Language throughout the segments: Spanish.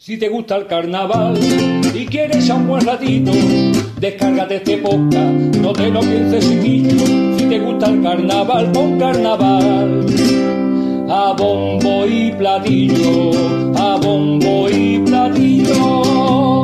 Si te gusta el carnaval y quieres a un buen ratito, descárgate este podcast, no te lo pienses chiquillo. Si te gusta el carnaval, pon carnaval. A bombo y platillo, a bombo y platillo.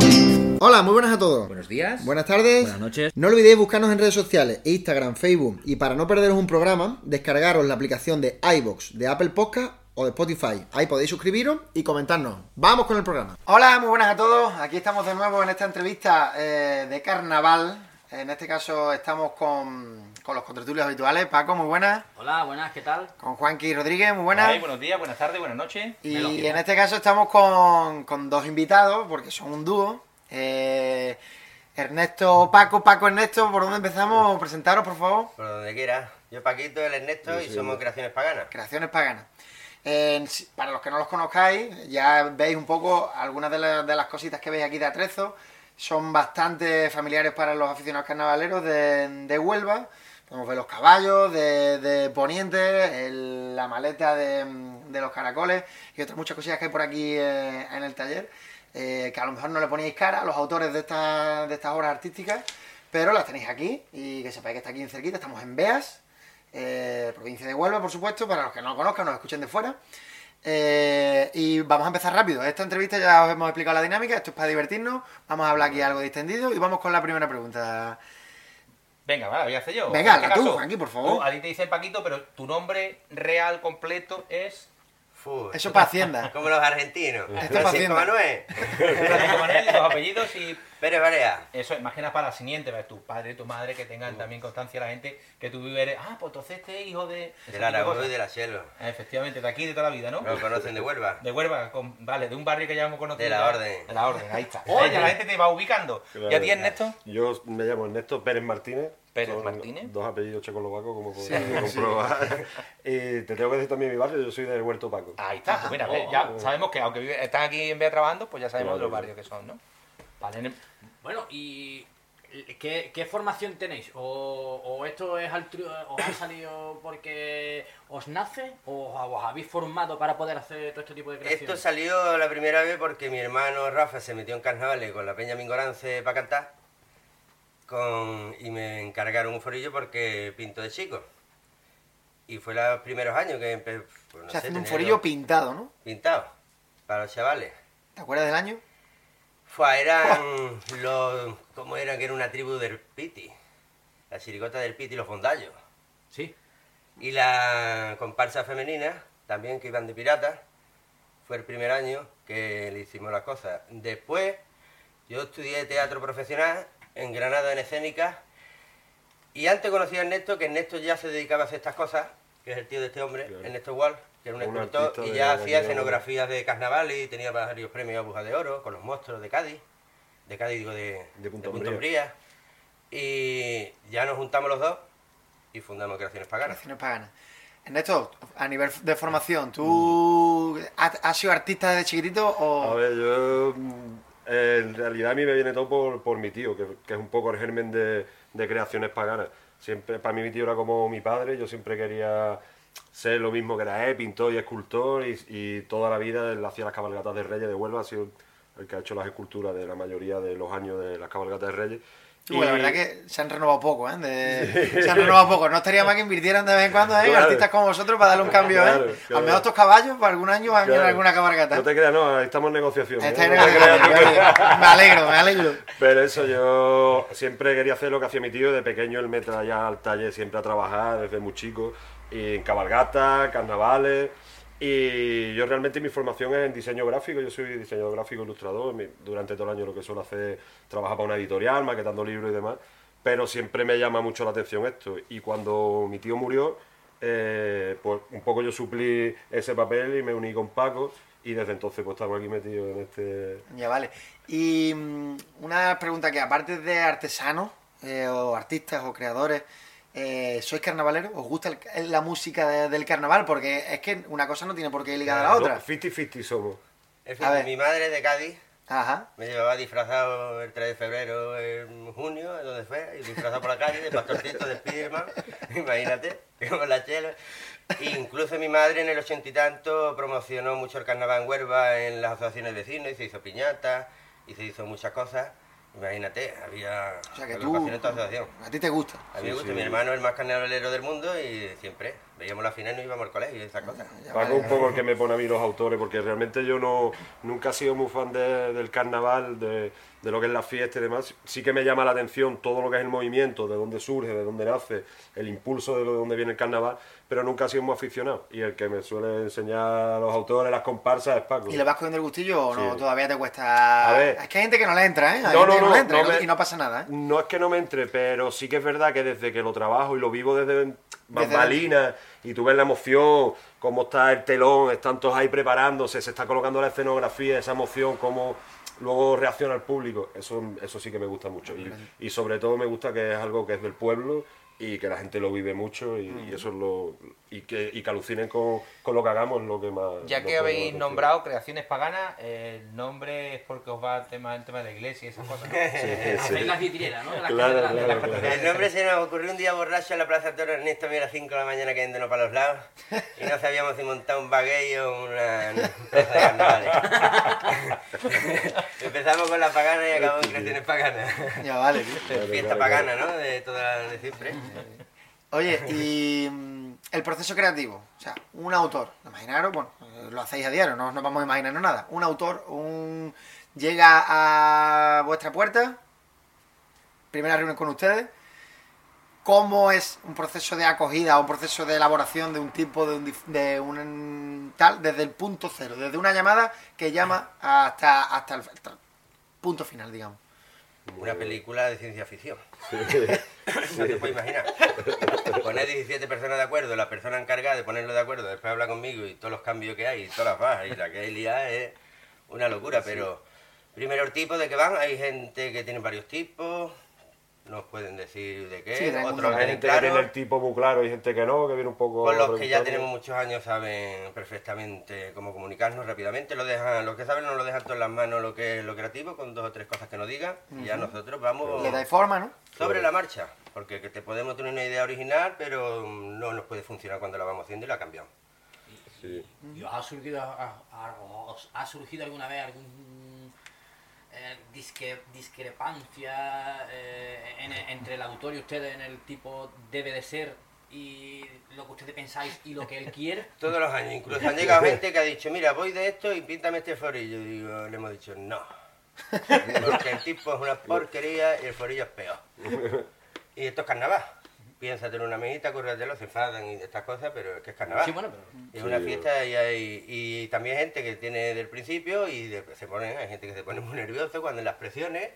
Hola, muy buenas a todos. Buenos días. Buenas tardes. Buenas noches. No olvidéis buscarnos en redes sociales, Instagram, Facebook y para no perderos un programa, descargaros la aplicación de iBox de Apple Podcast o de Spotify. Ahí podéis suscribiros y comentarnos. Vamos con el programa. Hola, muy buenas a todos. Aquí estamos de nuevo en esta entrevista eh, de carnaval. En este caso estamos con, con los contertulios habituales. Paco, muy buenas. Hola, buenas, ¿qué tal? Con Juanqui Rodríguez, muy buenas. Ay, buenos días, buenas tardes, buenas noches. Y en este caso estamos con, con dos invitados, porque son un dúo. Eh, Ernesto, Paco, Paco, Ernesto, ¿por dónde empezamos? Presentaros, por favor. Por donde quiera. Yo Paquito, el Ernesto y somos Creaciones Paganas. Creaciones Paganas. Para los que no los conozcáis, ya veis un poco algunas de, la- de las cositas que veis aquí de Atrezo. Son bastante familiares para los aficionados carnavaleros de, Huelva. Podemos ver los caballos de, de Poniente, la maleta de, los caracoles y otras muchas cosillas que hay por aquí eh, en el taller. eh, que a lo mejor no le poníais cara a los autores de, de estas obras artísticas, pero las tenéis aquí y que sepáis que está aquí en cerquita. Estamos en Beas, eh, provincia de Huelva, por supuesto, para los que no lo conozcan, nos escuchen de fuera. Eh, y vamos a empezar rápido. Esta entrevista ya os hemos explicado la dinámica, esto es para divertirnos. Vamos a hablar aquí algo distendido y vamos con la primera pregunta. Venga, vale, voy a hacer yo. Venga, En este hazla tú, caso, Juanqui, por favor. tú, a ti te dicen Paquito, pero tu nombre real completo es Fu, Eso para Hacienda. Como los argentinos. Esto es pa' Francisco Hacienda. Manuel. Francisco Manuel, los apellidos y Pérez Barea. eso, imagina para la siguiente, ¿ves? tu padre, tu madre, que tengan también constancia la gente que tú eres, ah, pues entonces este es hijo de... Del de Aragón y de la Cielo. Efectivamente, de aquí de toda la vida, ¿no? Lo conocen de Huelva. De Huelva, con- vale, de un barrio que ya hemos conocido. De la. Orden. De la Orden, ahí está. Oye, la gente te va ubicando. ¿Y a ti, Ernesto? Yo me llamo Ernesto Pérez Martínez. Pérez Son Martínez. Dos apellidos checoslovacos, como podéis comprobar. y te tengo que decir también mi barrio, yo soy del Huerto Paco. Ahí está, pues mira, ve, ya sabemos que aunque están aquí en Vía trabajando, pues ya sabemos Claro, de los barrios que son, ¿no? Vale, Bueno, ¿y qué, qué formación tenéis? ¿O, o esto es altru- os ha salido porque os nace? ¿O os habéis formado para poder hacer todo este tipo de creaciones? Esto salió la primera vez porque mi hermano Rafa se metió en carnavales con la Peña Mingorance para cantar. Con, y me encargaron un forillo porque pinto de chico. Y fue los primeros años que empecé. pues, no o sea, sé, haciendo un forillo pintado, ¿no? pintado para los chavales. ¿Te acuerdas del año? Fue, eran los. ¿Cómo eran? Que era una tribu del Piti. La chiricota del Piti y los fondallos. Sí. Y la comparsa femenina, también que iban de piratas. Fue el primer año que le hicimos las cosas. Después, yo estudié teatro profesional en Granada en escénica. Y antes conocí a Ernesto, que Ernesto ya se dedicaba a hacer estas cosas, que es el tío de este hombre, Claro. Ernesto Wall, que era un Un escultor, y de ya hacía escenografías de carnaval y tenía varios premios a Buja de Oro con los monstruos de Cádiz. De Cádiz, digo, de, De Punta Punta Umbría. Umbría. Y ya nos juntamos los dos y fundamos Creaciones Paganas. Creaciones Paganas. Ernesto, a nivel de formación, ¿tú has, has sido artista desde chiquitito o...? A ver, yo. Eh, En realidad a mí me viene todo por, por mi tío, que, que es un poco el germen de, de creaciones paganas. Siempre, para mí mi tío era como mi padre, yo siempre quería ser lo mismo que era él, pintor y escultor, y, y toda la vida él hacía las cabalgatas de Reyes de Huelva, ha sido el que ha hecho las esculturas de la mayoría de los años de las cabalgatas de Reyes. Bueno, la verdad que se han renovado poco, ¿eh? De- Se han renovado poco. No estaría mal que invirtieran de vez en cuando, ¿eh? Claro. Artistas como vosotros para darle un cambio, Claro, ¿eh? claro. Al menos estos caballos, para algún año van a ir alguna cabalgata. No te creas, no, estamos en negociación. ¿eh? Está en No te el- creas tú que- Oye, Me alegro, me alegro. Pero eso, yo siempre quería hacer lo que hacía mi tío. De pequeño él me traía al taller siempre a trabajar, desde muy chico. Y en cabalgatas, carnavales. Y yo realmente mi formación es en diseño gráfico. Yo soy diseñador gráfico, ilustrador. Durante todo el año lo que suelo hacer es trabajar para una editorial, maquetando libros y demás. Pero siempre me llama mucho la atención esto. Y cuando mi tío murió, eh, pues un poco yo suplí ese papel y me uní con Paco. Y desde entonces pues estamos aquí metidos en este, Ya vale. Y mm, una pregunta que aparte de artesanos, eh, o artistas o creadores, eh, ¿sois carnavaleros? ¿Os gusta el- la música de- del carnaval? Porque es que una cosa no tiene por qué ir ligada a la otra. 50-50 somos. En fin, mi madre de Cádiz Ajá. Me llevaba disfrazado el 3 de febrero en junio, donde fue, y disfrazado por la calle de pastorcito de Spiderman, imagínate, con la chela. Incluso mi madre en el ochenta y tanto promocionó mucho el carnaval en Huelva en las asociaciones de vecinos y se hizo piñata y se hizo muchas cosas. Imagínate, había O sea que tú, a ti te gusta. A mí me Sí, gusta, sí. mi hermano es el más carnavalero del mundo y siempre veíamos la final y nos íbamos al colegio y esas cosas. Ya Paco un poco el que me pone a mí los autores, porque realmente yo no nunca he sido muy fan de- del carnaval, de, de lo que es la fiesta y demás. Sí que me llama la atención todo lo que es el movimiento, de dónde surge, de dónde nace, el impulso de lo- de dónde viene el carnaval, pero nunca he sido muy aficionado. Y el que me suele enseñar a los autores, las comparsas, es Paco. ¿Y le vas cogiendo el gustillo o no? Sí. Todavía te cuesta. A ver. Es que hay gente que no le entra, ¿eh? Hay No, gente no, que no, no, le entra no y no- me- y no pasa nada, ¿eh? No es que no me entre, pero sí que es verdad que desde que lo trabajo y lo vivo desde Desde bambalinas y tú ves la emoción, cómo está el telón, están todos ahí preparándose, se está colocando la escenografía, esa emoción, cómo luego reacciona el público, eso, eso sí que me gusta mucho. Y, y sobre todo me gusta que es algo que es del pueblo y que la gente lo vive mucho y, y eso es lo... y que, y que alucinen con, con lo que hagamos es lo que más... Ya que habéis nombrado creaciones paganas, el nombre es porque os va el tema, el tema de la iglesia y esas cosas. las vidrieras, ¿no? De las Claro, catedrales. claro, claro. El nombre se nos ocurrió un día borracho en la Plaza Toro Ernesto, mira, a las 5 de la mañana cayéndonos para los lados. Y no sabíamos si montar un baguette o una plaza de carnavales. Empezamos con la pagana y acabamos en creaciones paganas. Ya vale, Fiesta pagana, ¿no? De toda de siempre. Oye, y mm, el proceso creativo. O sea, un autor. Imaginaros, bueno, lo hacéis a diario, no nos vamos a imaginarnos nada. Un autor, un llega a vuestra puerta, primera reunión con ustedes. ¿Cómo es un proceso de acogida o un proceso de elaboración de un tipo, de un, de un tal, desde el punto cero, desde una llamada que llama hasta, hasta el hasta el punto final, digamos? Una película de ciencia ficción. No te puedes imaginar. Poner 17 personas de acuerdo, la persona encargada de ponerlo de acuerdo, después habla conmigo y todos los cambios que hay, y todas las bajas, y la que hay liada es una locura. Pero, primero el tipo de que van, hay gente que tiene varios tipos, nos pueden decir de qué, Sí, otros Hay gente que tiene el tipo muy claro y gente que no, que viene un poco... Con los que ya tenemos muchos años saben perfectamente cómo comunicarnos rápidamente, lo dejan, los que saben nos lo dejan todo en las manos lo que es lo creativo, con dos o tres cosas que nos digan, y ya nosotros vamos Le dais forma, ¿no? sobre la marcha, porque que te podemos tener una idea original, pero no nos puede funcionar cuando la vamos haciendo y la cambiamos. Sí. ¿Y os ha surgido, ha surgido alguna vez algún eh, disque- discrepancia eh, en- entre el autor y ustedes en el tipo debe de ser y lo que ustedes pensáis y lo que él quiere? Todos los años, incluso han llegado gente que ha dicho, mira, voy de esto y píntame este forillo. Y digo, le hemos dicho, no. Porque el tipo es una porquería y el forillo es peor. Y esto es carnaval. Piénsate en una amiguita, cúrratelo, se enfadan y estas cosas, pero es que es carnaval. Sí, bueno, pero Es Sí, una fiesta y hay y también gente que tiene del principio y de- se ponen, hay gente que se pone muy nervioso cuando en las presiones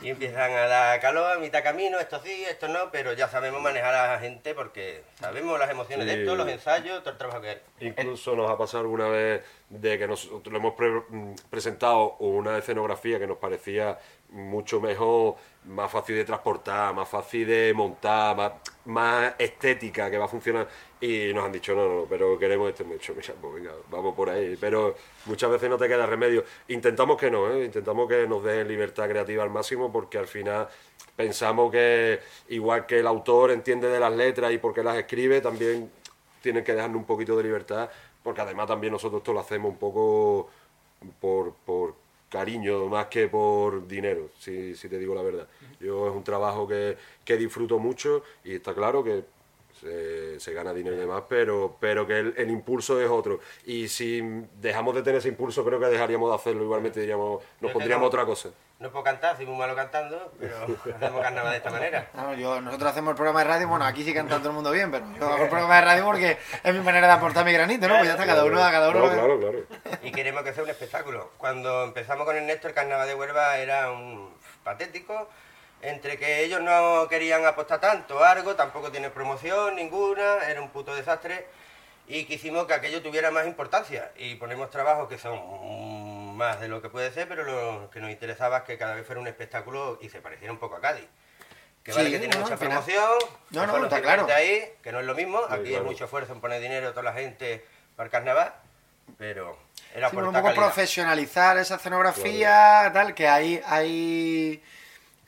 y empiezan a dar calor a mitad camino, esto sí, esto no, pero ya sabemos manejar a la gente porque sabemos las emociones de esto, los ensayos, todo el trabajo que hay. Incluso nos ha pasado alguna vez de que nosotros le hemos pre- mm, presentado una escenografía que nos parecía mucho mejor, más fácil de transportar, más fácil de montar, más, más estética, que va a funcionar. Y nos han dicho, no, no, pero queremos este mucho. Pues vamos por ahí. Pero muchas veces no te queda remedio. Intentamos que no, ¿eh? intentamos que nos den libertad creativa al máximo porque al final pensamos que igual que el autor entiende de las letras y porque las escribe, también tienen que dejarnos un poquito de libertad, porque además también nosotros esto lo hacemos un poco por, por cariño más que por dinero, si, si te digo la verdad. Yo es un trabajo que, que disfruto mucho y está claro que se, se gana dinero y demás, pero, pero que el, el impulso es otro. Y si dejamos de tener ese impulso, creo que dejaríamos de hacerlo. Igualmente diríamos, nos Yo pondríamos tengo- otra cosa. No puedo cantar, soy muy malo cantando, pero hacemos carnaval de esta manera. No, yo, nosotros hacemos el programa de radio, bueno, aquí sí canta todo el mundo bien, pero yo hago el programa de radio porque es mi manera de aportar mi granito, ¿no? Pues ya está, cada uno, cada uno. No, claro, claro. Y queremos que sea un espectáculo. Cuando empezamos con Ernesto, el carnaval de Huelva era un patético. Entre que ellos no querían apostar tanto, algo, tampoco tiene promoción ninguna, era un puto desastre. Y quisimos que aquello tuviera más importancia. Y ponemos trabajos que son más de lo que puede ser, pero lo que nos interesaba es que cada vez fuera un espectáculo y se pareciera un poco a Cádiz. Que vale que tiene no, mucha promoción, No, que no, está claro. ahí, que no es lo mismo. Aquí claro. hay mucho esfuerzo en poner dinero toda la gente para el carnaval. pero era Sí, por un poco calidad. profesionalizar esa escenografía, tal, que hay, hay,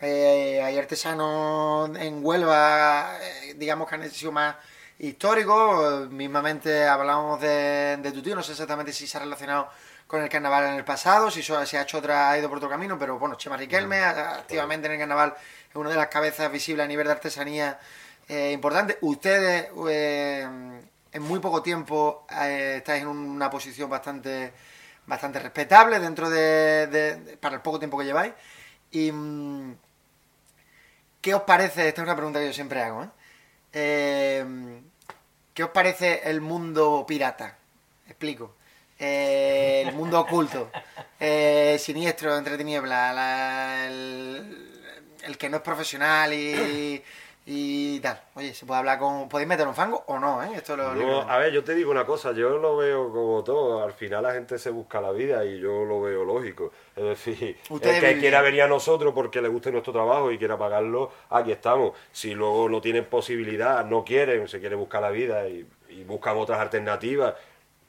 eh, hay artesanos en Huelva, eh, digamos que han sido más históricos. Mismamente hablábamos de, de tu tío, no sé exactamente si se ha relacionado con el carnaval en el pasado, si se ha hecho otra, ha ido por otro camino, pero bueno, Chema Riquelme, a- activamente en el carnaval, es una de las cabezas visibles a nivel de artesanía eh, importante. Ustedes, eh, en muy poco tiempo, eh, estáis en una posición bastante bastante respetable dentro de, de- de- para el poco tiempo que lleváis. Y mm, ¿qué os parece? Esta es una pregunta que yo siempre hago, ¿eh? Eh, ¿Qué os parece el mundo pirata? Explico. Eh, el mundo oculto, eh, siniestro, entre tinieblas, la- el, el que no es profesional y, y tal. Oye, ¿se puede hablar con... ¿Podéis meter un fango o no? ¿eh? Esto lo No, a ver, yo te digo una cosa, yo lo veo como todo, al final la gente se busca la vida y yo lo veo lógico. Es decir, Ustedes el que viven. quiera venir a nosotros porque le guste nuestro trabajo y quiera pagarlo, aquí estamos. Si luego no tienen posibilidad, no quieren, se quiere buscar la vida y, y buscan otras alternativas,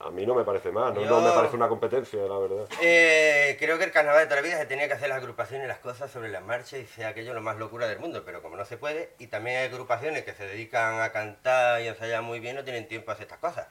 a mí no me parece mal, no, Yo- no me parece una competencia, la verdad. Eh, creo que el carnaval de toda la vida se tenía que hacer las agrupaciones y las cosas sobre las marchas y sea aquello lo más locura del mundo, pero como no se puede, y también hay agrupaciones que se dedican a cantar y ensayar muy bien, no tienen tiempo a hacer estas cosas.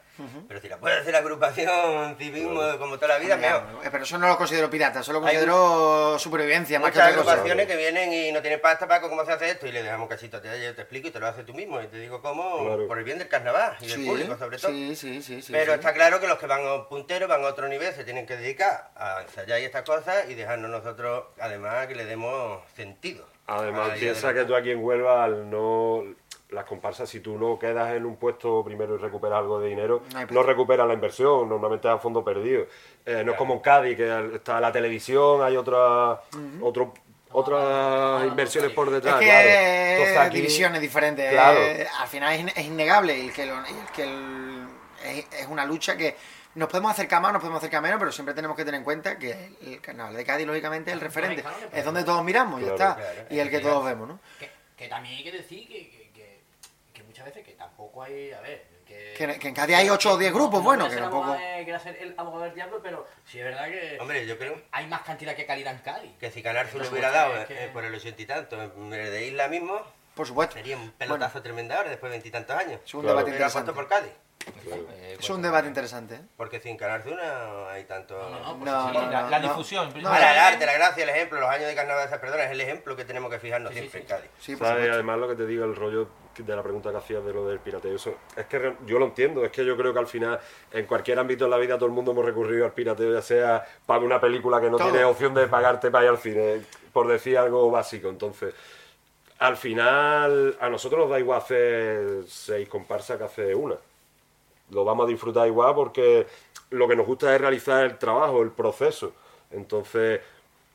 Pero si la puede hacer la agrupación civismo como toda la vida, mejor. Eh, Pero eso no lo considero pirata, eso lo Hay considero supervivencia más que Muchas otra cosa. agrupaciones que vienen y no tienen pasta, Paco, ¿cómo se hace esto? Y le dejamos cachito, te, yo te explico y te lo haces tú mismo. Y te digo cómo, Claro. por el bien del carnaval y del público, sobre todo. Sí, sí, sí. sí, Pero sí. está claro que los que van a un puntero, van a otro nivel, se tienen que dedicar a ensayar y estas cosas y dejarnos nosotros, además, que le demos sentido. Además, piensa que tú aquí en Huelva, al no. Las comparsas, si tú no quedas en un puesto primero y recuperas algo de dinero, No no recuperas la inversión, normalmente es a fondo perdido. Eh, no es como en Cádiz, que está la televisión, hay otra, otro- otras inversiones por Es detrás. que claro. Entonces aquí- divisiones diferentes. Claro. eh, al final es, in- es innegable el que, lo- el que el- es, es una lucha que nos podemos acercar más, nos podemos acercar menos, pero siempre tenemos que tener en cuenta que el carnaval de Cádiz, lógicamente, es el referente. Es donde todos miramos, ya está. claro. y el que todos vemos, ¿no? Que, que también hay que decir que, que, que, que muchas veces que tampoco hay, a ver, que... Que- en Cádiz hay ocho o diez grupos, no bueno, que tampoco- quiero ser el abogado del diablo, pero sí es verdad que Hombre, yo creo hay más cantidad que calidad en Cádiz. que si Canal Por lo hubiera dado eh, por el ochenta y tanto, de Isla mismo, Por supuesto. sería un pelotazo tremendo ahora, después de veintitantos años. Un Claro. debate interesante. por Cádiz, Eh, Es un debate interesante. ¿eh? porque sin Canal Sur no hay tanto... No, no, no, pues No, sí, no, la, no, la no. difusión. El arte, la gracia, el ejemplo, los años de carnaval, perdona, es el ejemplo que tenemos que fijarnos Sí, sí, siempre sí. en Cádiz. Sí, por ¿Sabes? supuesto. Además, lo que te digo, el rollo de la pregunta que hacías de lo del pirateo, eso, es que yo lo entiendo, es que yo creo que al final, en cualquier ámbito de la vida, todo el mundo hemos recurrido al pirateo, ya sea para una película que no Todo. tiene opción de pagarte para ir al cine, por decir algo básico. Entonces, al final, a nosotros nos da igual hacer seis comparsas que hacer una. Lo vamos a disfrutar igual porque lo que nos gusta es realizar el trabajo, el proceso. Entonces,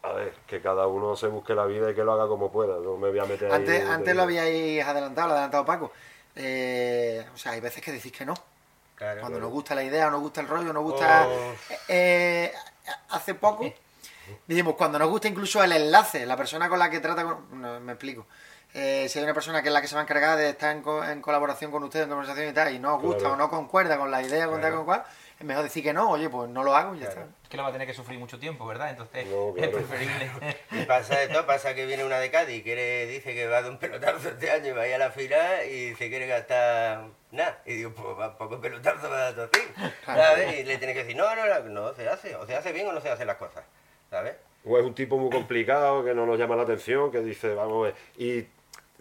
a ver, que cada uno se busque la vida y que lo haga como pueda. No me voy a meter ahí Antes, de- antes lo habíais adelantado, lo ha adelantado Paco. Eh, o sea, hay veces que decís que no. Claro. Cuando nos gusta la idea, nos gusta el rollo, nos gusta... Oh. Eh, hace poco dijimos, cuando nos gusta incluso el enlace, la persona con la que trata... Con... No, me explico. Eh, si hay una persona que es la que se va a encargar de estar en, co- en colaboración con ustedes, en conversación y tal, y no os gusta Claro. o no concuerda con la idea, con tal, con cual, es mejor decir que no, oye, pues no lo hago y ya Claro. Es que lo va a tener que sufrir mucho tiempo, ¿verdad? Entonces No, es preferible. Y pasa de todo, pasa que viene una de Cádiz y quiere, dice que va de un pelotazo este año y va a ir a la final y se quiere gastar nada. Y digo, pues va poco pelotazo va a dar tu fin, ¿sabes? Y le tiene que decir, no, no, no, no se hace, o se hace bien o no se hacen las cosas, ¿sabes? O es un tipo muy complicado que no nos llama la atención, que dice, vamos a ver, y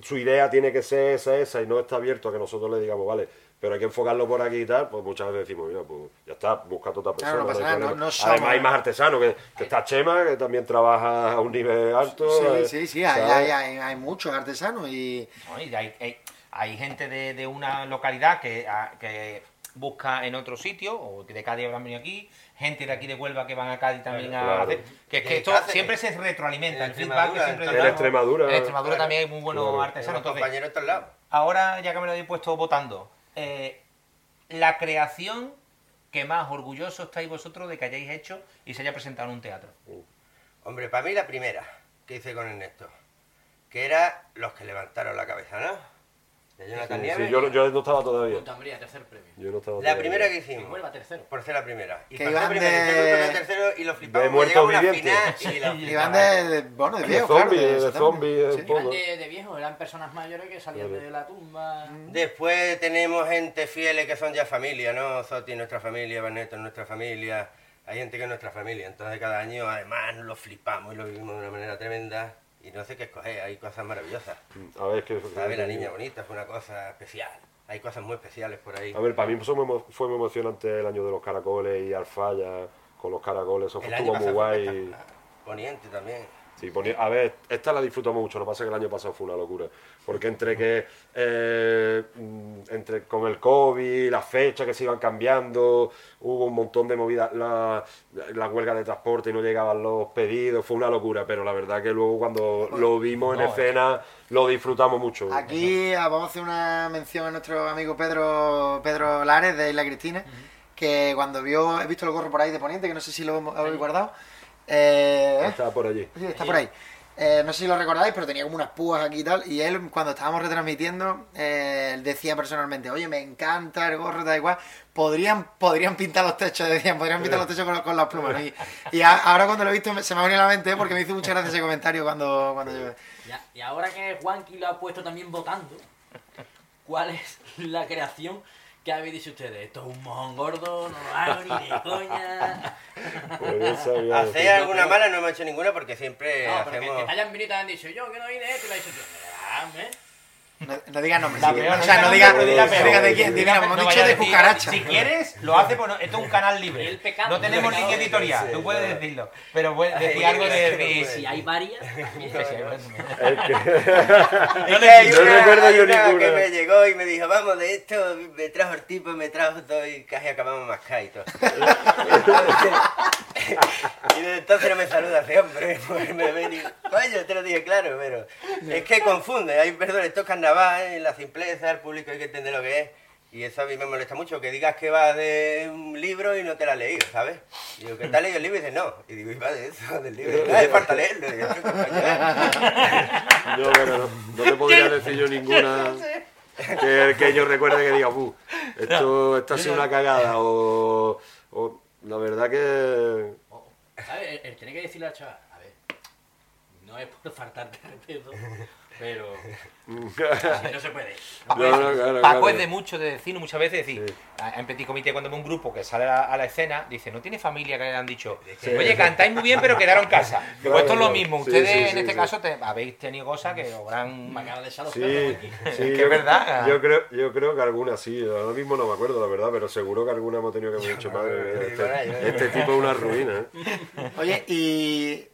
su idea tiene que ser esa, esa, y no está abierto a que nosotros le digamos, vale, pero hay que enfocarlo por aquí y tal, pues muchas veces decimos, mira, pues ya está, busca otra persona. Claro, no pasa hay nada, no- problema". no somos- Además hay más artesanos, que, que está Chema, que también trabaja a un nivel alto. Sí, eh, sí, sí, hay, hay, hay, hay muchos artesanos y... ¿no? Y hay, hay- hay gente de, de una localidad que, a- que busca en otro sitio, o que de Cádiz habrán venido aquí, gente de aquí de Huelva que van a Cádiz también a Claro. hacer. Que es que esto Cáceres. siempre se retroalimenta, En el feedback que Extremadura, siempre en. Extremadura. En Extremadura claro. también hay muy buenos Claro. artesanos. Entonces, compañeros de lados. ahora ya que me lo habéis puesto votando, eh, la creación que más orgulloso estáis vosotros de que hayáis hecho y se haya presentado en un teatro. Hombre, para mí la primera que hice con Ernesto, que era los que levantaron la cabeza, ¿no? De Jonathan Sí, Nieves. sí, yo, yo no estaba todavía. Tercer premio. Yo no estaba La todavía. primera que hicimos. vuelva tercero. Por ser la primera. Y Que iban primero, de- tercero y lo flipamos. de muertos vivientes. final y Iban de, de- bueno, de De viejo, claro. zombies, de zombies, Sí. Iban de, de viejos, eran personas mayores que salían de la tumba. Después tenemos gente fieles que son ya familia, ¿no? Zoti es nuestra familia, Barneto es nuestra familia. Hay gente que es nuestra familia. Entonces cada año además lo flipamos y lo vivimos de una manera tremenda. Y no sé qué escoger, hay cosas maravillosas. A ver, que, ¿Sabes? La niña bonita fue una cosa especial. Hay cosas muy especiales por ahí. A ver, para mí fue muy, fue muy emocionante el año de los caracoles y Alfaya con los caracoles, eso El estuvo año muy fue guay. Poniente también. Sí, ponía- a ver, esta la disfrutamos mucho, lo que pasa es que el año pasado fue una locura. Porque entre que eh, mm, entre con el COVID, las fechas que se iban cambiando, hubo un montón de movidas, la, la huelga de transporte y no llegaban los pedidos, fue una locura, pero la verdad que luego cuando lo vimos en No, es escena lo disfrutamos mucho. Aquí ah, vamos a hacer una mención a nuestro amigo Pedro Pedro Lares de Isla Cristina, que cuando vio, he visto el gorro por ahí de Poniente, que no sé si lo hemos- habéis guardado. Eh. Estaba por allí. Sí, está por ahí. Eh, no sé si lo recordáis, pero tenía como unas púas aquí y tal. Y él, cuando estábamos retransmitiendo, eh, él decía personalmente, oye, me encanta el gorro, da igual. Podrían, podrían pintar los techos, decían, podrían pintar los techos con, con las plumas. Y, y a- ahora cuando lo he visto se me ha venido a la mente ¿eh? porque me hizo mucha gracia ese comentario cuando, cuando yo... Ya, y ahora que Juanqui lo ha puesto también votando, ¿cuál es la creación que habéis dicho ustedes? Esto es un mojón gordo, no lo hago ni de coña. Pues Hacer alguna mala no hemos hecho ninguna porque siempre No, pero que, hacemos... que hayan venido y te han dicho, yo que no esto, y le he dicho, tío, dame. No, no digas nombres. Sí, o sea, no diga digas nombre, no di la peor. digas de quién. Di Diga, hemos dicho de cucaracha. Si quieres, lo hace, pues no- esto es un canal libre. Y el pecado. No tenemos pecado. editorial, tú puedes decirlo. Pero decir algo de. Si hay varias, bueno. Hay No recuerdo yo una ninguna. que me llegó y me dijo, vamos de esto, me trajo el tipo, me trajo todo y casi acabamos más y todo. y desde entonces no me saluda hombre, porque me ven y, coño, te lo dije claro, pero es que confunde, hay, perdón, esto es carnaval, en la simpleza, el público hay que entender lo que es. Y eso a mí me molesta mucho, que digas que vas de un libro y no te lo has leído, ¿sabes? Y digo, ¿qué te has leído el libro? Y dices, no. Y digo, ¿y va de eso, del libro? No hace falta leerlo. Y digo, "¿Qué coño es?". No, pero no, no te podría decir yo ninguna que, que yo recuerde que diga, "Uh, esto, esto ha sido una cagada, o, o la verdad que... ¿Sabes? El tener que decirle al chaval, no es por faltarte respeto, pero así no se puede. No, no, claro, Paco claro. es de mucho de decir, muchas veces decir, Sí. a- en Petit Comité cuando ve un grupo que sale a, a la escena, dice, no tiene familia que le han dicho, Sí. oye, cantáis muy bien pero quedaron en casa. Claro, pues esto es lo mismo, Sí, ustedes sí, en este sí. caso te, habéis tenido cosas que habrán... Me acaba de echar los Sí, sí, que yo- es verdad. Yo creo, yo creo que alguna sí, ahora mismo no me acuerdo la verdad, pero seguro que alguna hemos tenido que haber dicho, madre este, este tipo es una ruina. ¿eh? Oye, y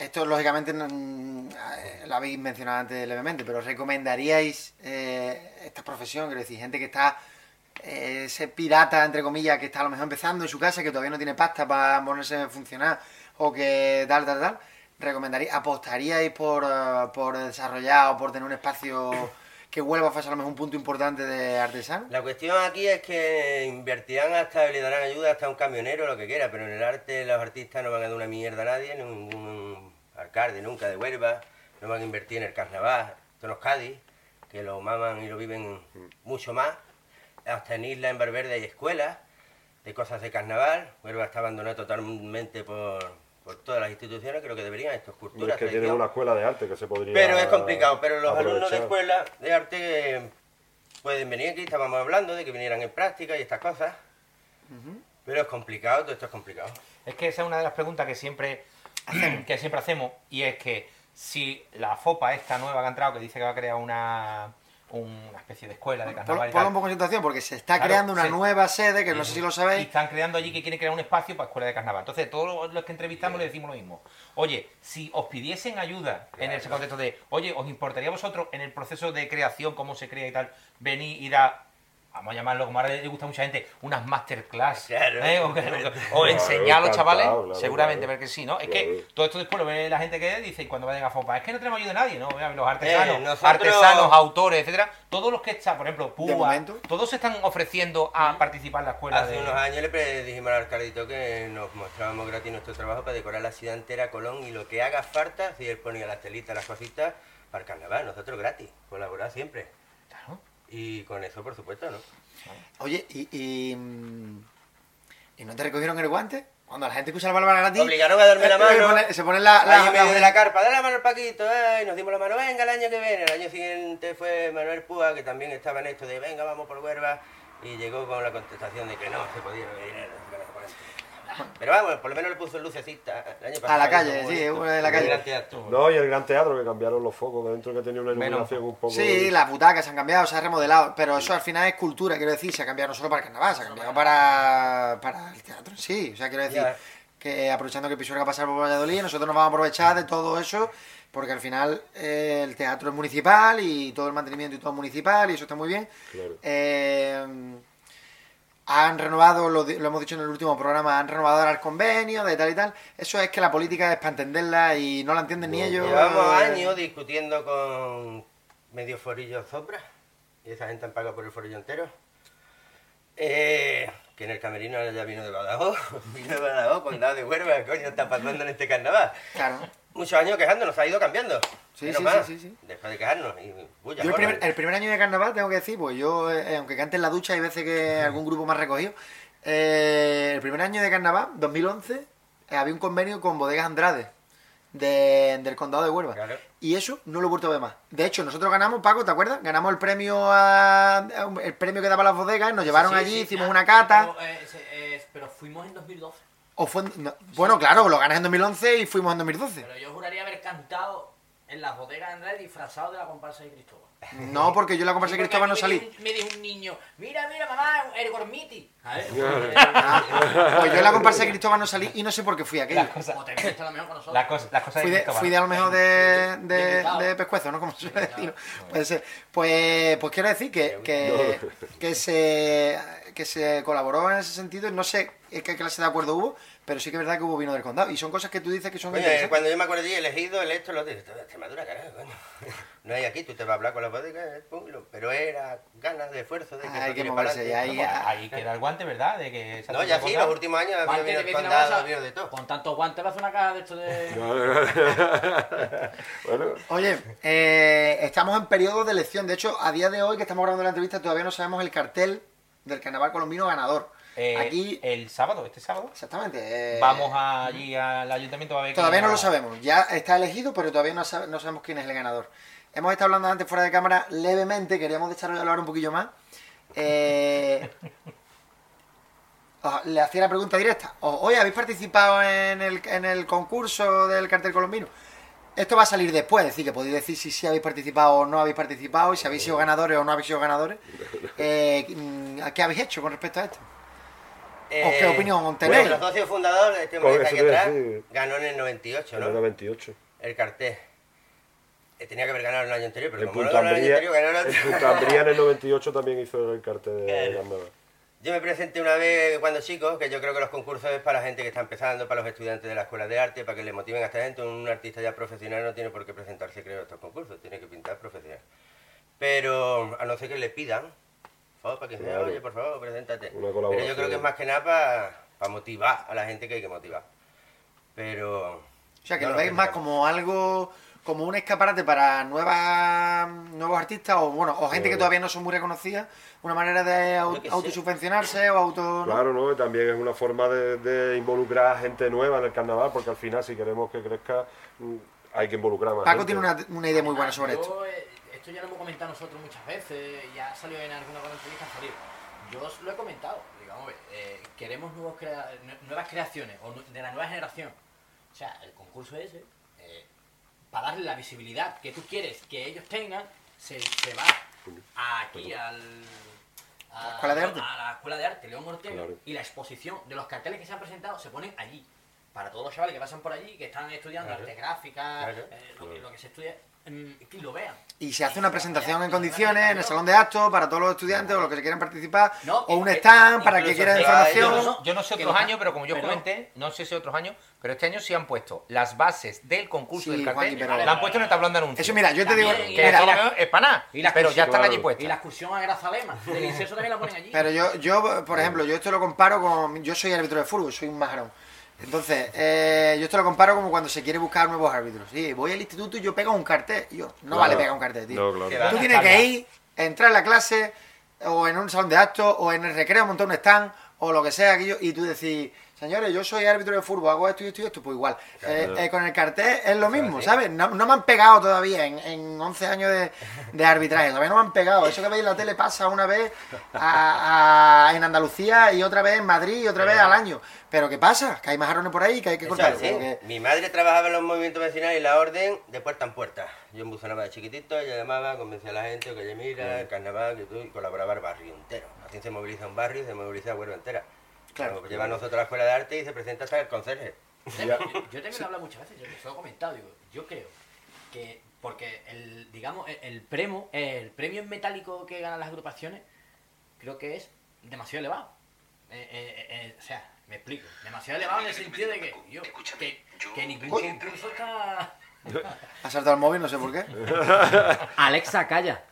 esto lógicamente no- eh, lo habéis mencionado antes levemente, pero ¿recomendaríais eh, esta profesión? Quiero decir, gente que está, eh, ese pirata, entre comillas, que está a lo mejor empezando en su casa, que todavía no tiene pasta para ponerse a funcionar, o que tal, tal, tal. ¿Recomendaríais, apostaríais por, eh, por desarrollar o por tener un espacio que vuelva a ser a lo mejor un punto importante de artesano? La cuestión aquí es que invertirán hasta, le darán ayuda hasta un camionero, lo que quiera, pero en el arte los artistas no van a dar una mierda a nadie, ningún alcalde nunca de Huelva, no van a invertir en el carnaval, esto no es Cádiz, que lo maman y lo viven mucho más, hasta en Isla, en Valverde hay escuelas de cosas de carnaval, Huelva está abandonado totalmente por, por todas las instituciones, creo que deberían, esto es cultura, es que tiene tradición. una escuela de arte que se podría Pero es complicado, pero los alumnos de escuela de arte eh, pueden venir aquí, estábamos hablando de que vinieran en práctica y estas cosas. Pero es complicado, todo esto es complicado. Es que esa es una de las preguntas que siempre, que siempre hacemos y es que si la FOPA, esta nueva que ha entrado, que dice que va a crear una, una especie de escuela de carnaval y Ponlo un poco en situación, porque se está Claro, creando una sí. nueva sede, que no sé si lo y sabéis, están creando allí que quieren crear un espacio para escuela de carnaval. Entonces, todos los- que entrevistamos le decimos lo mismo. Oye, si os pidiesen ayuda en ese contexto de, oye, ¿os importaría a vosotros en el proceso de creación, cómo se crea y tal, venir y dar, vamos a llamarlo como ahora le gusta a mucha gente, unas masterclass? Claro. ¿eh? O, o- o enseñar a los chavales, claro, seguramente, claro. ver que sí, ¿no? Es Claro. que todo esto después lo ve la gente que dice y cuando vayan a FOPA, es que no tenemos ayuda de nadie, ¿no? Los artesanos, Eh, nosotros- artesanos, autores, etcétera, todos los que están, por ejemplo, Púa, todos se están ofreciendo a participar en la escuela Hace de... unos años le dijimos al alcaldito que nos mostrábamos gratis nuestro trabajo para decorar la ciudad entera, Colón, y lo que haga falta, si él ponía las telitas, las cositas, para el carnaval, nosotros gratis, colaborar siempre. Claro. Y con eso, por supuesto, ¿no? Oye, ¿y, y, mm, ¿y no te recogieron el guante? Cuando la gente escucha la palabra gratis... Obligaron a darme la eh, mano. Se ponen se ponen la... La- la- de la carpa, dale la mano al Paquito, ay, nos dimos la mano, venga el año que viene. El año siguiente fue Manuel Púa, que también estaba en esto de venga, vamos por Huerva, y llegó con la contestación de que no se podía venir. Pero vamos, por lo menos le puso lucecita el año pasado. A la calle, sí, bonito. en la calle. No, y el gran teatro que cambiaron los focos, que dentro que tenía una Menos. iluminación un poco. Sí, las butacas se han cambiado, se ha remodelado, pero eso al final es cultura, quiero decir, se ha cambiado no solo para el carnaval, se ha cambiado para, para el teatro en sí, o sea, quiero decir, que aprovechando que Pisuerga pasa por Valladolid, nosotros nos vamos a aprovechar de todo eso, porque al final eh, el teatro es municipal y todo el mantenimiento y todo es municipal y eso está muy bien. Claro. Eh, han renovado, lo, hemos dicho en el último programa, han renovado ahora el convenio de tal y tal. Eso es que la política es para entenderla y no la entienden ni ellos. Llevamos años discutiendo con medio forillo Zopra, y esa gente han pagado por el forillo entero. Eh, que en el camerino ya vino de Badajoz, vino de Badajoz, condado de Huerva, coño, está pasando en este carnaval. Claro. Muchos años quejándonos, ha ido cambiando. Sí, sí, sí, sí, sí. Después de quejarnos. Y, bulla, Yo el primer, el primer año de carnaval, tengo que decir, pues yo, eh, aunque cante en la ducha, hay veces que algún grupo me ha recogido. eh, el primer año de carnaval, 2011, eh, había un convenio con Bodegas Andrade, de- del condado de Huelva. Claro. Y eso no lo he vuelto a ver más. De hecho, nosotros ganamos, Paco, ¿te acuerdas? Ganamos el premio a, a- el premio que daban las bodegas, nos llevaron Sí, allí, sí, hicimos ya, una cata. Pero, eh, eh, pero fuimos en 2012. O fue, en- no, bueno, claro, lo ganas en 2011 y fuimos en 2012. Pero yo juraría haber cantado en las bodegas de Andrés disfrazado de la comparsa de Cristóbal. No, porque yo en la comparsa de Cristóbal no salí. Me dijo, me dijo un niño, mira, mira, mamá, el gormiti. A ver, Pues yo en la comparsa de Cristóbal no salí y no sé por qué fui a aquello. Las cosas, como te viste a lo mejor con nosotros. las cosas, las cosas Fui de, Cristóbal. fui de a lo mejor de, De de, invitado. de pescuezo, ¿no? Como se suele decir. Puede ser. Pues, pues quiero decir que, que, que se, que se colaboró en ese sentido. No sé qué clase de acuerdo hubo, pero sí que es verdad que hubo vino del condado. Y son cosas que tú dices que son interesantes. cuando yo me acuerdo de elegido, el esto, lo de Extremadura, carajo. No hay aquí, tú te vas a hablar con la bodega, eh, pero era ganas de esfuerzo de que Hay esto que moverse, y ahí- ahí queda el guante, ¿verdad? De que se No, ya sí, los últimos años había vino te el voy a decir una condado, cosa, vino de todo. Con tantos guantes va a una caja de esto de... bueno, Oye, eh, estamos en periodo de elección. De hecho, a día de hoy que estamos grabando la entrevista, todavía no sabemos el cartel del carnaval colombino ganador. Eh, Aquí, El sábado, este sábado, exactamente. eh, vamos allí al ayuntamiento a ver Todavía quién no lo sabemos. Ya está elegido, pero todavía no, sabe- no sabemos quién es el ganador. Hemos estado hablando antes fuera de cámara levemente, queríamos desarrollarlo ahora un poquillo más. Eh, os- le hacía la pregunta directa. Os- Oye, ¿habéis participado en el, en el concurso del cartel colombino? Esto va a salir después, es decir, que podéis decir si sí habéis participado o no habéis participado, y si habéis sido ganadores o no habéis sido ganadores. Eh, mm, ¿Qué habéis hecho con respecto a esto? ¿O qué opinión tenéis? Bueno, los socios fundadores, este hombre que está aquí atrás, ganó en el 98, en el ¿no? 98. El cartel. Eh, Tenía que haber ganado el año anterior, pero En como no ganó el año anterior, ganó el en otro. Punta Ambría en el 98 también hizo el cartel de carnaval. Yo me presenté una vez cuando chico, que yo creo que los concursos es para la gente que está empezando, para los estudiantes de la escuela de arte, para que le motiven a esta gente. Un artista ya profesional no tiene por qué presentarse, creo, a estos concursos, tiene que pintar profesional. Pero a no ser que le pidan, favor, para que me Claro. oye, por favor, preséntate. Una Pero yo creo que es más que nada para motivar a la gente que hay que motivar. Pero. O sea, que no lo veis más como algo, como un escaparate para nuevas, nuevos artistas o bueno, o gente que todavía no son muy reconocidas, una manera de au- Yo qué sé. autosubvencionarse o auto... ¿no? Claro, ¿no? También es una forma de, de involucrar a gente nueva en el carnaval, porque al final, si queremos que crezca, mm, hay que involucrar más. Paco gente. tiene una, una idea muy buena sobre Yo, esto. Esto ya lo hemos comentado nosotros muchas veces, ya salió en alguna entrevista, ha salido. Yo os lo he comentado, digamos, eh, queremos nuevos crea- nuevas creaciones, o de la nueva generación. O sea, el concurso ese, eh, para darle la visibilidad que tú quieres que ellos tengan, se, se va aquí al... A ¿La Escuela de Arte? A la Escuela de Arte, León Ortega. Claro. Y la exposición de los carteles que se han presentado se ponen allí. Para todos los chavales que pasan por allí, que están estudiando Claro. arte gráfica, Claro. eh, lo, que, lo que se estudia, que lo vean. Y se hace una presentación en condiciones en el salón de actos para todos los estudiantes o los que se quieran participar, No, o un stand para que quieran información. Yo no, yo no sé otros años, pero como yo pero- comenté, no sé si otros años, pero este año sí han puesto las bases del concurso Sí, del cartel, Juanqui, pero- la han puesto en el tablón de anuncios. Eso mira, yo te digo, que mira, eso es para nada, y la pero ya están allí puestas. Y la excursión a Grazalema, incenso también la ponen allí. Pero yo, yo, por ejemplo, yo esto lo comparo con. Yo soy árbitro de fútbol, soy un majarón. Entonces, eh, yo esto lo comparo como cuando se quiere buscar nuevos árbitros. Sí, voy al instituto y yo pego un cartel. Y yo, no Claro. vale pegar un cartel, tío. No, claro. Tú tienes que ir entrar en la clase, o en un salón de actos, o en el recreo montar un stand, o lo que sea, aquello, y tú decís, señores, yo soy árbitro de fútbol, hago esto y esto y esto, pues igual. Eh, eh, con el cartel es lo mismo, ¿sabes? No, no me han pegado todavía en, en 11 años de, de arbitraje, todavía no me han pegado. Eso que veis en la tele pasa una vez a- a- en Andalucía y otra vez en Madrid y otra vez al año. Pero ¿qué pasa? Que hay majarones por ahí que hay que cortar. Mi madre trabajaba en los movimientos vecinales y la orden de puerta en puerta. Yo embuzonaba de chiquitito, ella llamaba, convencía a la gente que oye, mira, el carnaval, que tú, y colaboraba el barrio entero. Así se moviliza un barrio y se moviliza Huelva entera. Claro. Lleva a nosotros a la escuela de arte y se presenta hasta el conserje. Yo, yo también lo he hablado muchas veces, yo se lo he comentado, digo, yo creo que porque el, digamos, el, el premio, el premio en metálico que ganan las agrupaciones, creo que es demasiado elevado. Eh, eh, eh, o sea, me explico, demasiado elevado en el sentido de que, yo, que, que ningún concurso está... Ha saltado el móvil, no sé por qué. Alexa, calla.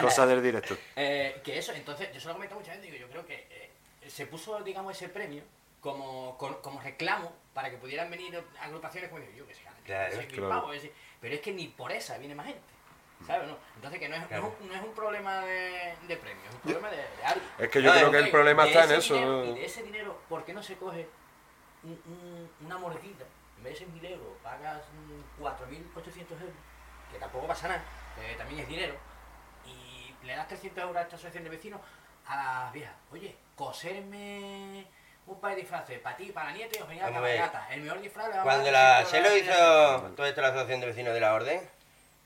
Cosas del directo. Eh, que eso, entonces, yo se lo he comentado muchas veces, digo, yo creo que se puso, digamos, ese premio como, con- como reclamo para que pudieran venir agrupaciones como yo, que se ganan Claro, pavos, pero es que ni por esa viene más gente, ¿sabes? No? Entonces que no es, Claro. un, no es un problema de, de premio, es un problema de, de algo. Es que yo creo que el problema está en eso. dinero- y de ese dinero, ¿por qué no se coge un- un- una mordida? En vez de 6.000 euros, pagas mm, 4.800 euros, que tampoco pasa nada, también es dinero, y le das 300 euros a esta asociación de vecinos a las viejas. Oye, coserme un par de disfraces para ti, para la nieta y os venía la cabalgata. El mejor disfraz a Cuando la, 300 se lo euros a la hizo toda esta la asociación de vecinos de la orden,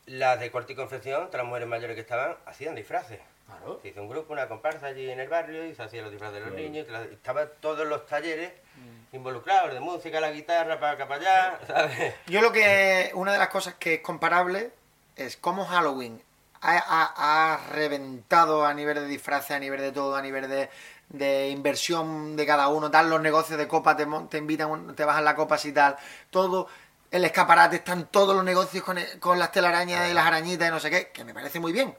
las de corte y confección, todas las mujeres mayores que estaban, hacían disfraces. Claro. Se hizo un grupo, una comparsa allí en el barrio y se hacían los disfraces de los niños. y la- y Estaban todos los talleres Mm. involucrados, de música, la guitarra, para acá, para allá, ¿sabes? Yo lo que. Una de las cosas que es comparable es cómo Halloween ha, ha- ha reventado a nivel de disfraces, a nivel de todo, a nivel de, de inversión de cada uno, tal, los negocios de copa te, te invitan, te bajan la copa y tal, todo. El escaparate, están todos los negocios con, con las telarañas y las arañitas y no sé qué, que me parece muy bien.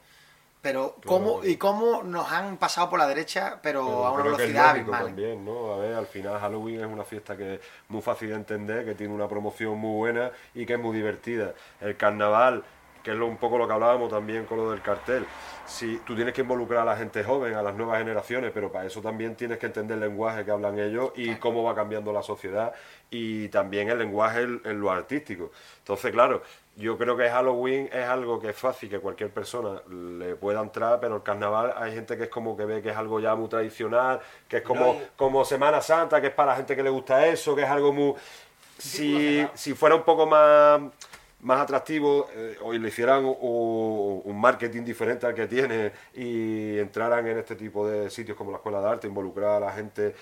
Pero cómo y cómo nos han pasado por la derecha, pero, Pero a una creo que es velocidad abismal. también, ¿no? A ver, al final Halloween es una fiesta que es muy fácil de entender, que tiene una promoción muy buena y que es muy divertida. El carnaval, que es lo- un poco lo que hablábamos también con lo del cartel. Si tú tienes que involucrar a la gente joven, a las nuevas generaciones, pero para eso también tienes que entender el lenguaje que hablan ellos y cómo va cambiando la sociedad y también el lenguaje en, en lo artístico. Entonces, claro, yo creo que Halloween es algo que es fácil que cualquier persona le pueda entrar, pero el carnaval hay gente que es como que ve que es algo ya muy tradicional, que es como, No, como Semana Santa, que es para la gente que le gusta eso, que es algo muy... Si, si fuera un poco más, más atractivo eh, o le hicieran un marketing diferente al que tiene y entraran en este tipo de sitios como la Escuela de Arte, involucrar a la gente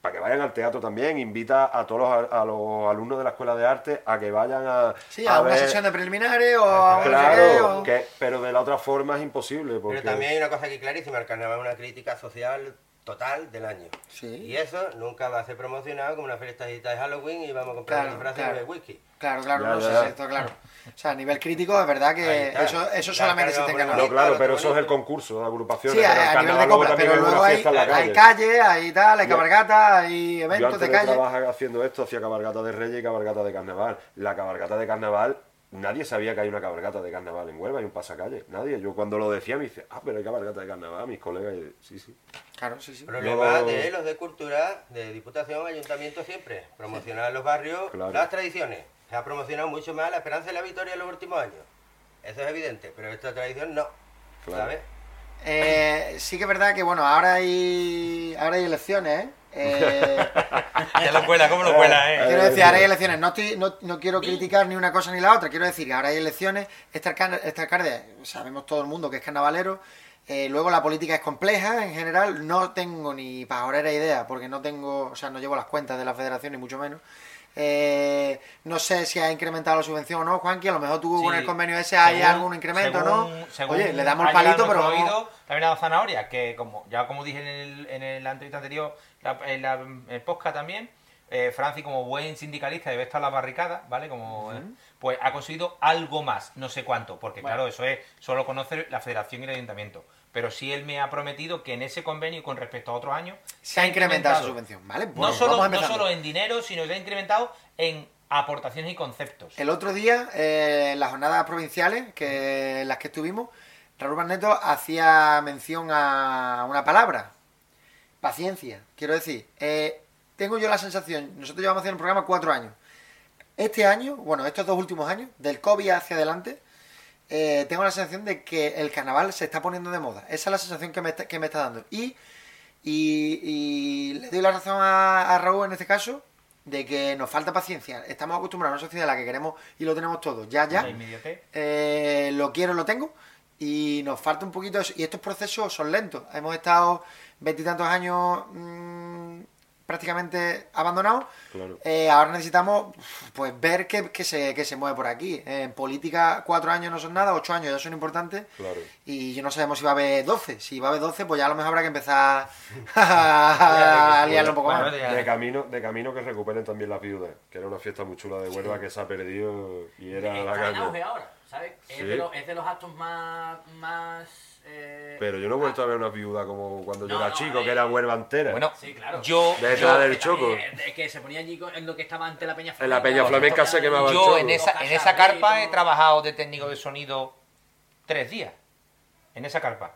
para que vayan al teatro también, invita a todos los, a, los alumnos de la Escuela de Arte a que vayan a... Sí, a, una ver- sesión de preliminares o a un Claro, o- que, pero de la otra forma es imposible. Porque... Pero también hay una cosa aquí clarísima, el carnaval es una crítica social total del año. Sí. Y eso nunca va a ser promocionado como una fiestecita de Halloween y vamos a comprar Claro, disfraces claro. de whisky. Claro, claro, Ya, no ya, sé, ya. esto claro. O sea, a nivel crítico es verdad que eso, eso La solamente existe en. Canadá. No, claro, Claro, pero eso es el concurso de agrupaciones. Sí, pero a, a nivel de también pero luego hay, fiesta hay calle. hay tal, hay Yo- cabalgata, hay Yo eventos antes de calle. trabajar haciendo esto, hacía cabalgata de Reyes y cabalgata de Carnaval. La cabalgata de Carnaval, nadie sabía que hay una cabalgata de Carnaval en Huelva, hay un pasacalle. Nadie. Yo cuando lo decía me dice, ah, pero hay cabalgata de Carnaval, mis colegas. Y, sí, sí. Claro, sí, sí. Problema No- de los de cultura, de diputación, ayuntamiento siempre. Promocionar los barrios Claro. las tradiciones. Se ha promocionado mucho más la esperanza y la victoria en los últimos años. Eso es evidente, pero esta tradición no. Claro. ¿Sabes? Eh, sí que es verdad que, bueno, ahora hay, ahora hay elecciones, ¿eh? Eh, Ya lo cuela, ¿cómo lo cuela, eh? Quiero decir, ahora hay elecciones. No, estoy, no, no quiero criticar ni una cosa ni la otra. Quiero decir que ahora hay elecciones. Este alcalde, este alcalde, sabemos todo el mundo que es carnavalero. Eh, luego la política es compleja en general. No tengo ni pajorera idea porque no tengo, o sea, no llevo las cuentas de la federación ni mucho menos. Eh, no sé si ha incrementado la subvención o no, Juanqui. A lo mejor tú Sí. con el convenio ese hay Según- algún incremento, según- ¿no? según Oye, le damos el palito, pero también ha dado zanahoria, que como ya como dije en el, en el entrevista anterior, la- en, la, en el podcast también, eh, Franci como buen sindicalista debe estar en la barricada, ¿vale? Como eh, pues ha conseguido algo más, no sé cuánto, porque claro, eso es, solo conoce la federación y el ayuntamiento. Pero sí él me ha prometido que en ese convenio con respecto a otros años Se ha incrementado su subvención, ¿vale? no, solo, no solo en dinero, sino se ha incrementado en aportaciones y conceptos. El otro día, eh, las jornadas provinciales que, las que estuvimos, Raúl Barneto hacía mención a una palabra, paciencia. Quiero decir, eh, tengo yo la sensación, nosotros llevamos haciendo el programa cuatro años. Este año, bueno, estos dos últimos años, del COVID hacia adelante, eh, tengo la sensación de que el carnaval se está poniendo de moda. Esa es la sensación que me está, que me está dando. Y, y, y le doy la razón a, a Raúl en este caso de que nos falta paciencia. Estamos acostumbrados a una sociedad en la que queremos y lo tenemos todo. Ya, ya. Eh, lo quiero, lo tengo. Y nos falta un poquito eso. Y estos procesos son lentos. Hemos estado veintitantos años mm, prácticamente abandonados. Claro. Eh, ahora necesitamos pues ver qué, qué se, qué se mueve por aquí. En política, cuatro años no son nada, ocho años ya son importantes. Claro. Y yo no sabemos si va a haber 12. Si va a haber 12, pues ya a lo mejor habrá que empezar a liarlo un poco Bueno, más. De camino, de camino que recuperen también las viudas, que era una fiesta muy chula de Huelva que se ha perdido y era la Está ¿sabes? Es, Sí. de los, es de los actos más... más eh, Pero yo no he vuelto a ver una viuda como cuando yo No, era no, chico, eh, que era Huelva entera. Bueno, Sí, claro. yo, Detrás yo, del que choco. eh, que se ponía allí en lo que estaba ante la peña En la peña flamenca, flamenca se quemaba el yo choco. en esa, en esa carpa he trabajado de técnico de sonido tres días. En esa carpa.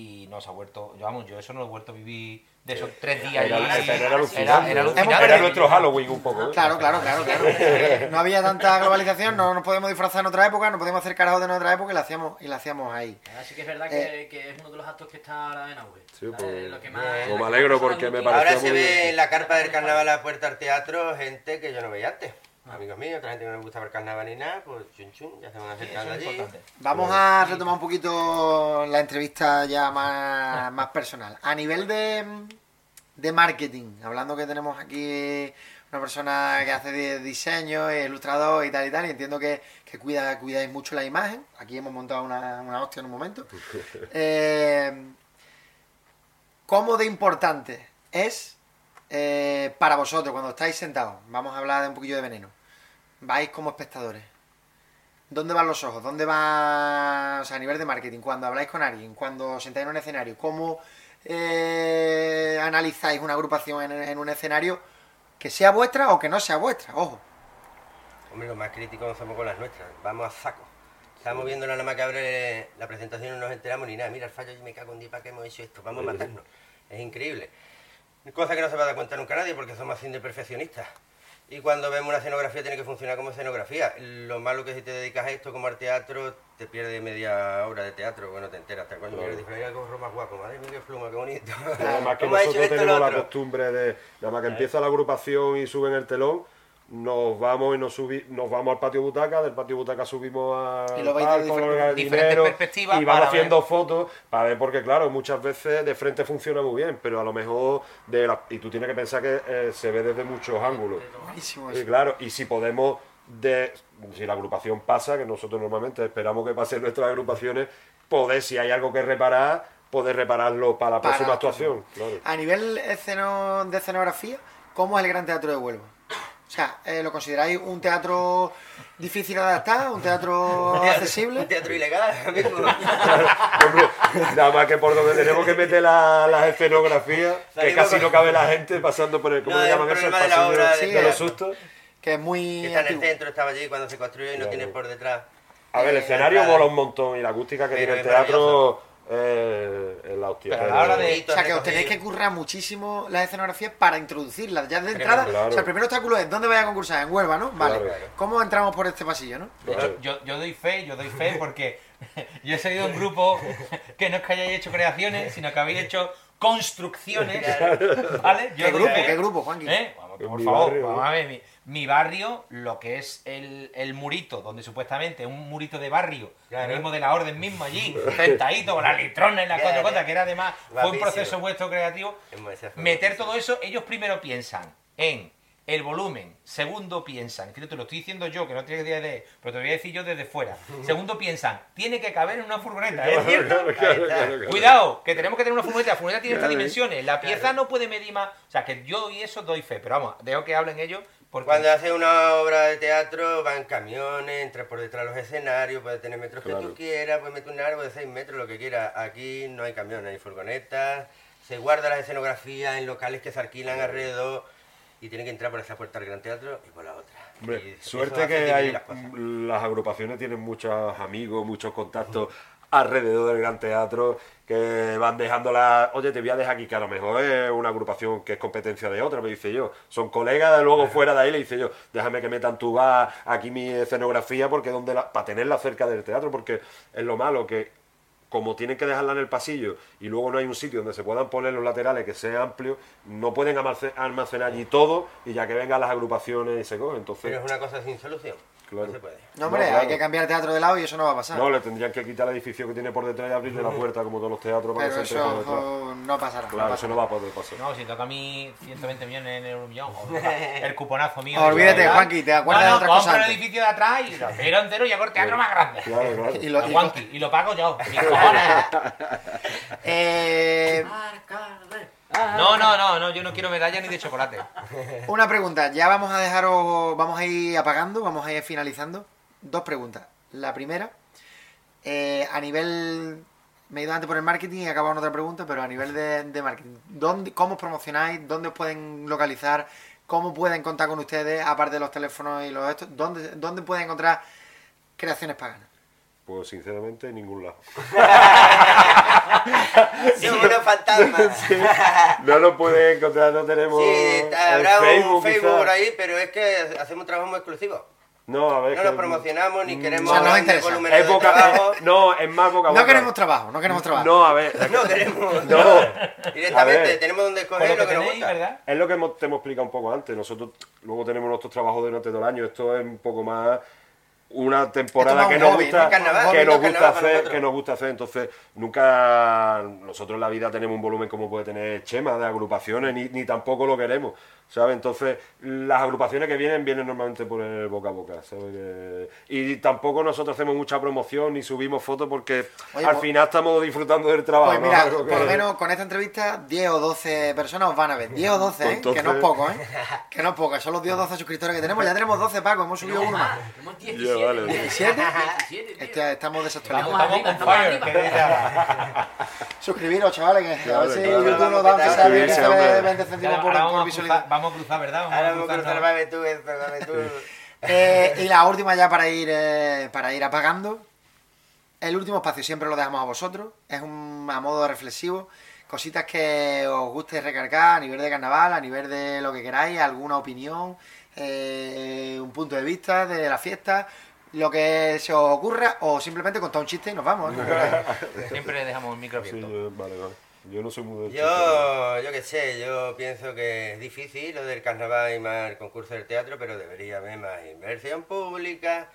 Y no se ha vuelto, yo, vamos, yo eso no lo he vuelto a vivir de esos tres días. Era, allí. era, era alucinante. Era- era alucinante. Era nuestro Halloween un poco. ¿eh? Claro, claro, claro, claro. No había tanta globalización, no nos podemos disfrazar en otra época, no podemos hacer carajo de otra época y la hacíamos, y la hacíamos ahí. Así que es verdad que, que es uno de los actos que está ahora en auge. Sí, pues, Lo que más- pues me alegro porque me parece- Ahora se muy ve bien. en la carpa del carnaval a la puerta al teatro gente que yo no veía antes. Amigos míos, otra gente que no les gusta ver carnaval ni nada, pues chun chun, ya se van acercando allí. importante. Vamos a retomar un poquito la entrevista ya más, más personal. A nivel de, de marketing, hablando que tenemos aquí una persona que hace diseño, es ilustrador y tal y tal, y entiendo que, que cuida, cuidáis mucho la imagen. Aquí hemos montado una, una hostia en un momento. Eh, ¿Cómo de importante es eh, para vosotros cuando estáis sentados? Vamos a hablar de un poquillo de veneno. Vais como espectadores. ¿Dónde van los ojos? ¿Dónde va, o sea, a nivel de marketing? Cuando habláis con alguien, cuando sentáis en un escenario, ¿cómo eh, analizáis una agrupación en, un escenario que sea vuestra o que no sea vuestra? Ojo. Hombre, los más críticos somos con las nuestras, vamos a saco. Estamos viendo nada más que abre la presentación y no nos enteramos ni nada. Mira el fallo y me cago en Dios, ¿para qué hemos hecho esto? Vamos a matarnos. Es increíble. Cosa que no se va a dar cuenta nunca nadie porque somos así de perfeccionistas. Y cuando vemos una escenografía tiene que funcionar como escenografía. Lo malo que si te dedicas a esto como al teatro, te pierdes media hora de teatro, bueno, te enteras hasta cuando Claro. mira, dices, "Ay, gorro más guapo, madre mía, qué pluma, qué bonito. Además que ¿Cómo ha hecho nosotros tenemos la costumbre de, nada más que empieza la agrupación y suben el telón, nos vamos y nos subi, nos vamos al patio butaca, del patio butaca subimos a Y lo de diferentes- perspectivas y vamos haciendo fotos para ver porque claro, muchas veces de frente funciona muy bien, pero a lo mejor de la- y tú tienes que pensar que eh, se ve desde muchos ángulos. Buenísimo Y claro, y si podemos, de, si la agrupación pasa, que nosotros normalmente esperamos que pasen nuestras agrupaciones, poder, si hay algo que reparar, poder repararlo para la Para próxima actuación. Claro. A nivel esceno- de escenografía, ¿cómo es el Gran Teatro de Huelva? O sea, eh, ¿lo consideráis un teatro difícil de adaptar? ¿Un teatro accesible? Un teatro ilegal. Hombre, nada más que por donde tenemos que meter la- las escenografías, que casi no cabe la gente pasando por el, ¿cómo No, le llaman eso? El problema de la pasillo obra de de los sustos. Que es muy Que está en el centro, estaba allí cuando se construyó y no Claro. tienes por detrás. A ver, el Eh, escenario mola un montón y la acústica que Pero tiene el teatro eh, la hostia. Pero a la pero- hora de- O sea, que os tenéis que currar muchísimo las escenografías para introducirlas. Ya de entrada, claro. o sea, el primer obstáculo es ¿dónde vais a concursar? En Huelva, ¿no? Vale. Claro. ¿Cómo entramos por este pasillo, no? De hecho, yo, yo doy fe, yo doy fe porque yo he salido de un grupo que no es que hayáis hecho creaciones, sino que habéis hecho construcciones, ¿vale? Yo ¿Qué grupo? fe. ¿Qué grupo, Juanqui? ¿Eh? Vamos, por favor, barrio, vamos a ver, mi, mi barrio, lo que es el, el murito, donde supuestamente un murito de barrio, Claro. el mismo de la orden mismo allí, sentadito con las litronas y las cuatro cosas, que era además, fue un proceso vuestro creativo, meter todo eso, ellos primero piensan en el volumen, segundo piensan, fíjate, te lo estoy diciendo yo, que no tienes idea de, pero te lo voy a decir yo desde fuera. Segundo piensan, tiene que caber en una furgoneta, ¿es cierto? Claro, claro, claro, claro. Cuidado, que tenemos que tener una furgoneta, la furgoneta tiene estas Claro. dimensiones, la pieza no puede medir más, o sea, que yo y eso doy fe, pero vamos, dejo que hablen ellos, porque Cuando haces una obra de teatro, van camiones, entras por detrás de los escenarios, puedes tener metros que tú quieras, puedes meter un árbol de 6 metros, lo que quieras. Aquí no hay camiones, hay furgonetas, se guarda la escenografía en locales que se alquilan alrededor y tienen que entrar por esa puerta del Gran Teatro y por la otra. Hombre, suerte hace que hay las las agrupaciones tienen muchos amigos, muchos contactos alrededor del gran teatro que van dejando la... Oye, te voy a dejar aquí, que a lo mejor es una agrupación que es competencia de otra, me dice yo. Son colegas, de luego fuera de ahí le dice yo, déjame que metan tu va aquí mi escenografía, porque donde la... para tenerla cerca del teatro, porque es lo malo que como tienen que dejarla en el pasillo y luego no hay un sitio donde se puedan poner los laterales que sea amplio, no pueden almace- almacenar allí todo y ya que vengan las agrupaciones y se cogen. Entonces, Pero es una cosa sin solución. Claro. No se puede. No, hombre, No, claro. hay que cambiar el teatro de lado y eso no va a pasar. no, le tendrían que quitar el edificio que tiene por detrás y abrirle la puerta como todos los teatros para pero que se entre por eso detrás. oh, no pasará. Claro, no eso no va a poder pasar. No, si toca a mí 120 millones en el millón, el cuponazo mío. Olvídate, ¿verdad? Juanqui, te acuerdas no, de no, otras compro cosas el edificio de atrás y lo entero y hago el teatro más grande. Claro, claro. Y lo- A y- Juanqui, y lo pago yo. Eh, No, no, no, no, yo no quiero medalla ni de chocolate. una pregunta, ya vamos a dejaros, vamos a ir apagando, vamos a ir finalizando. Dos preguntas. La primera, eh, a nivel, me he ido antes por el marketing y he acabado con otra pregunta, pero a nivel de, de marketing, ¿dónde, ¿cómo os promocionáis? ¿Dónde os pueden localizar? ¿Cómo pueden contar con ustedes, aparte de los teléfonos y los estos? ¿Dónde, dónde pueden encontrar creaciones paganas? Pues sinceramente en ningún lado. Unos fantasmas. No lo pueden encontrar, no tenemos Sí, en habrá Facebook, un Facebook quizás. por ahí, pero es que hacemos un trabajo muy exclusivo. No, a ver. No que- nos promocionamos ni Mm, queremos O sea, no Es de boca, trabajo. eh, no, es más boca a No queremos trabajo, no queremos trabajo. No, a ver. No queremos. No. Directamente, tenemos donde escoger lo lo que que nos gusta. ¿verdad? Es lo que hemos- te hemos explicado un poco antes. Nosotros luego tenemos nuestros trabajos durante todo el año. Esto es un poco más una temporada que nos hobby, gusta, que no nos gusta hacer, que nos gusta hacer. Entonces nunca nosotros en la vida tenemos un volumen como puede tener Chema de agrupaciones ni, ni tampoco lo queremos, ¿sabes? Entonces las agrupaciones que vienen vienen normalmente por el boca a boca, ¿sabes? Y tampoco nosotros hacemos mucha promoción ni subimos fotos porque Oye, al pues- final estamos disfrutando del trabajo. Pues ¿no? mira, que- por lo menos con esta entrevista 10 o 12 personas os van a ver. 10 o 12, ¿eh? Entonces- Que no es poco, ¿eh? Que no es poco. Son los 10 o 12 suscriptores que tenemos. Ya tenemos 12, Paco. Hemos subido uno más. Tenemos Ya, 17. vale. 17. 17, tío. Este, estamos desactualizados. Suscribiros, chavales, que a ver si. YouTube nos da aunque sea Suscribirse, 20 hombre. 20 céntimos por, cruzar, vamos a cruzar, ¿verdad? Vamos Ahora a vamos a cruzar, tú esto, dame tú. Eh, y la última ya para ir eh, para ir apagando. El último espacio siempre lo dejamos a vosotros. Es un a modo reflexivo. Cositas que os guste recargar a nivel de carnaval, a nivel de lo que queráis, alguna opinión, eh, un punto de vista de la fiesta, lo que se os ocurra, o simplemente contar un chiste y nos vamos. ¿no? Siempre dejamos el micro Sí, abierto. yo, vale, vale. Yo no soy muy de Yo, yo qué sé, yo pienso que es difícil lo del carnaval y más el concurso del teatro, pero debería haber más inversión pública.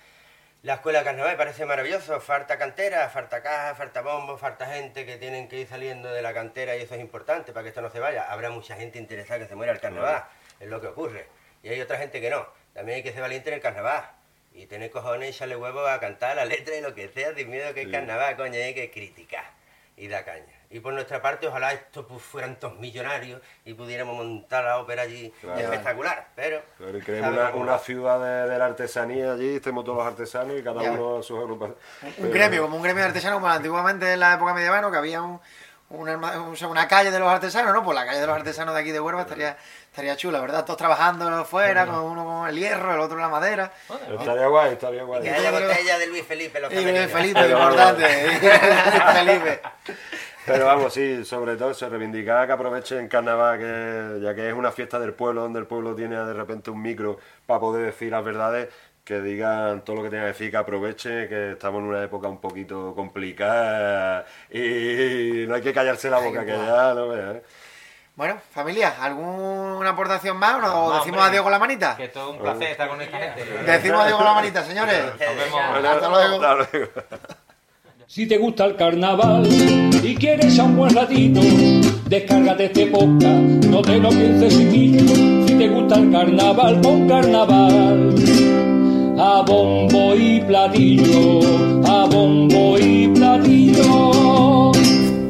La escuela de carnaval me parece maravilloso, falta cantera, falta caja, falta bombo, falta gente que tienen que ir saliendo de la cantera y eso es importante para que esto no se vaya. Habrá mucha gente interesada que se muera el carnaval, es lo que ocurre. Y hay otra gente que no. También hay que ser valiente en el carnaval. Y tener cojones y echarle huevos a cantar la letra y lo que sea, sin miedo que Sí. carnaval, coño, hay que criticar y da caña. Y por nuestra parte, ojalá estos pues, fueran todos millonarios y pudiéramos montar la ópera allí Claro. espectacular, pero... Y una, una ciudad de, de la artesanía allí, estemos todos los artesanos y cada Ya. uno a sus agrupaciones. Un gremio, como un gremio de artesanos, como antiguamente en la época medieval, ¿no? que había un, un arma- o sea, una calle de los artesanos, ¿no? Pues la calle de los artesanos de aquí de Huelva estaría, estaría chula, ¿verdad? Todos trabajando fuera, con uno con el hierro, el otro la madera. Estaría guay, estaría guay. Que haya botella de Luis Felipe, los Y Luis. Felipe, importante. Luis Felipe. Pero vamos, sí, sobre todo se reivindicar que aprovechen carnaval, que ya que es una fiesta del pueblo, donde el pueblo tiene de repente un micro para poder decir las verdades, que digan todo lo que tengan que decir, que aprovechen, que estamos en una época un poquito complicada y no hay que callarse la boca, que ya no veas. ¿eh? Bueno, familia, ¿alguna aportación más o no? ¿O No, decimos hombre. adiós con la manita? Que todo un placer estar con esta gente. Decimos adiós con la manita, señores. Nos vemos. Bueno, Hasta luego. hasta luego. Si te gusta el carnaval y quieres a un buen ratito, descárgate este podcast, no te lo pienses chiquillo. Si te gusta el carnaval, pon carnaval. A bombo y platillo, a bombo y platillo.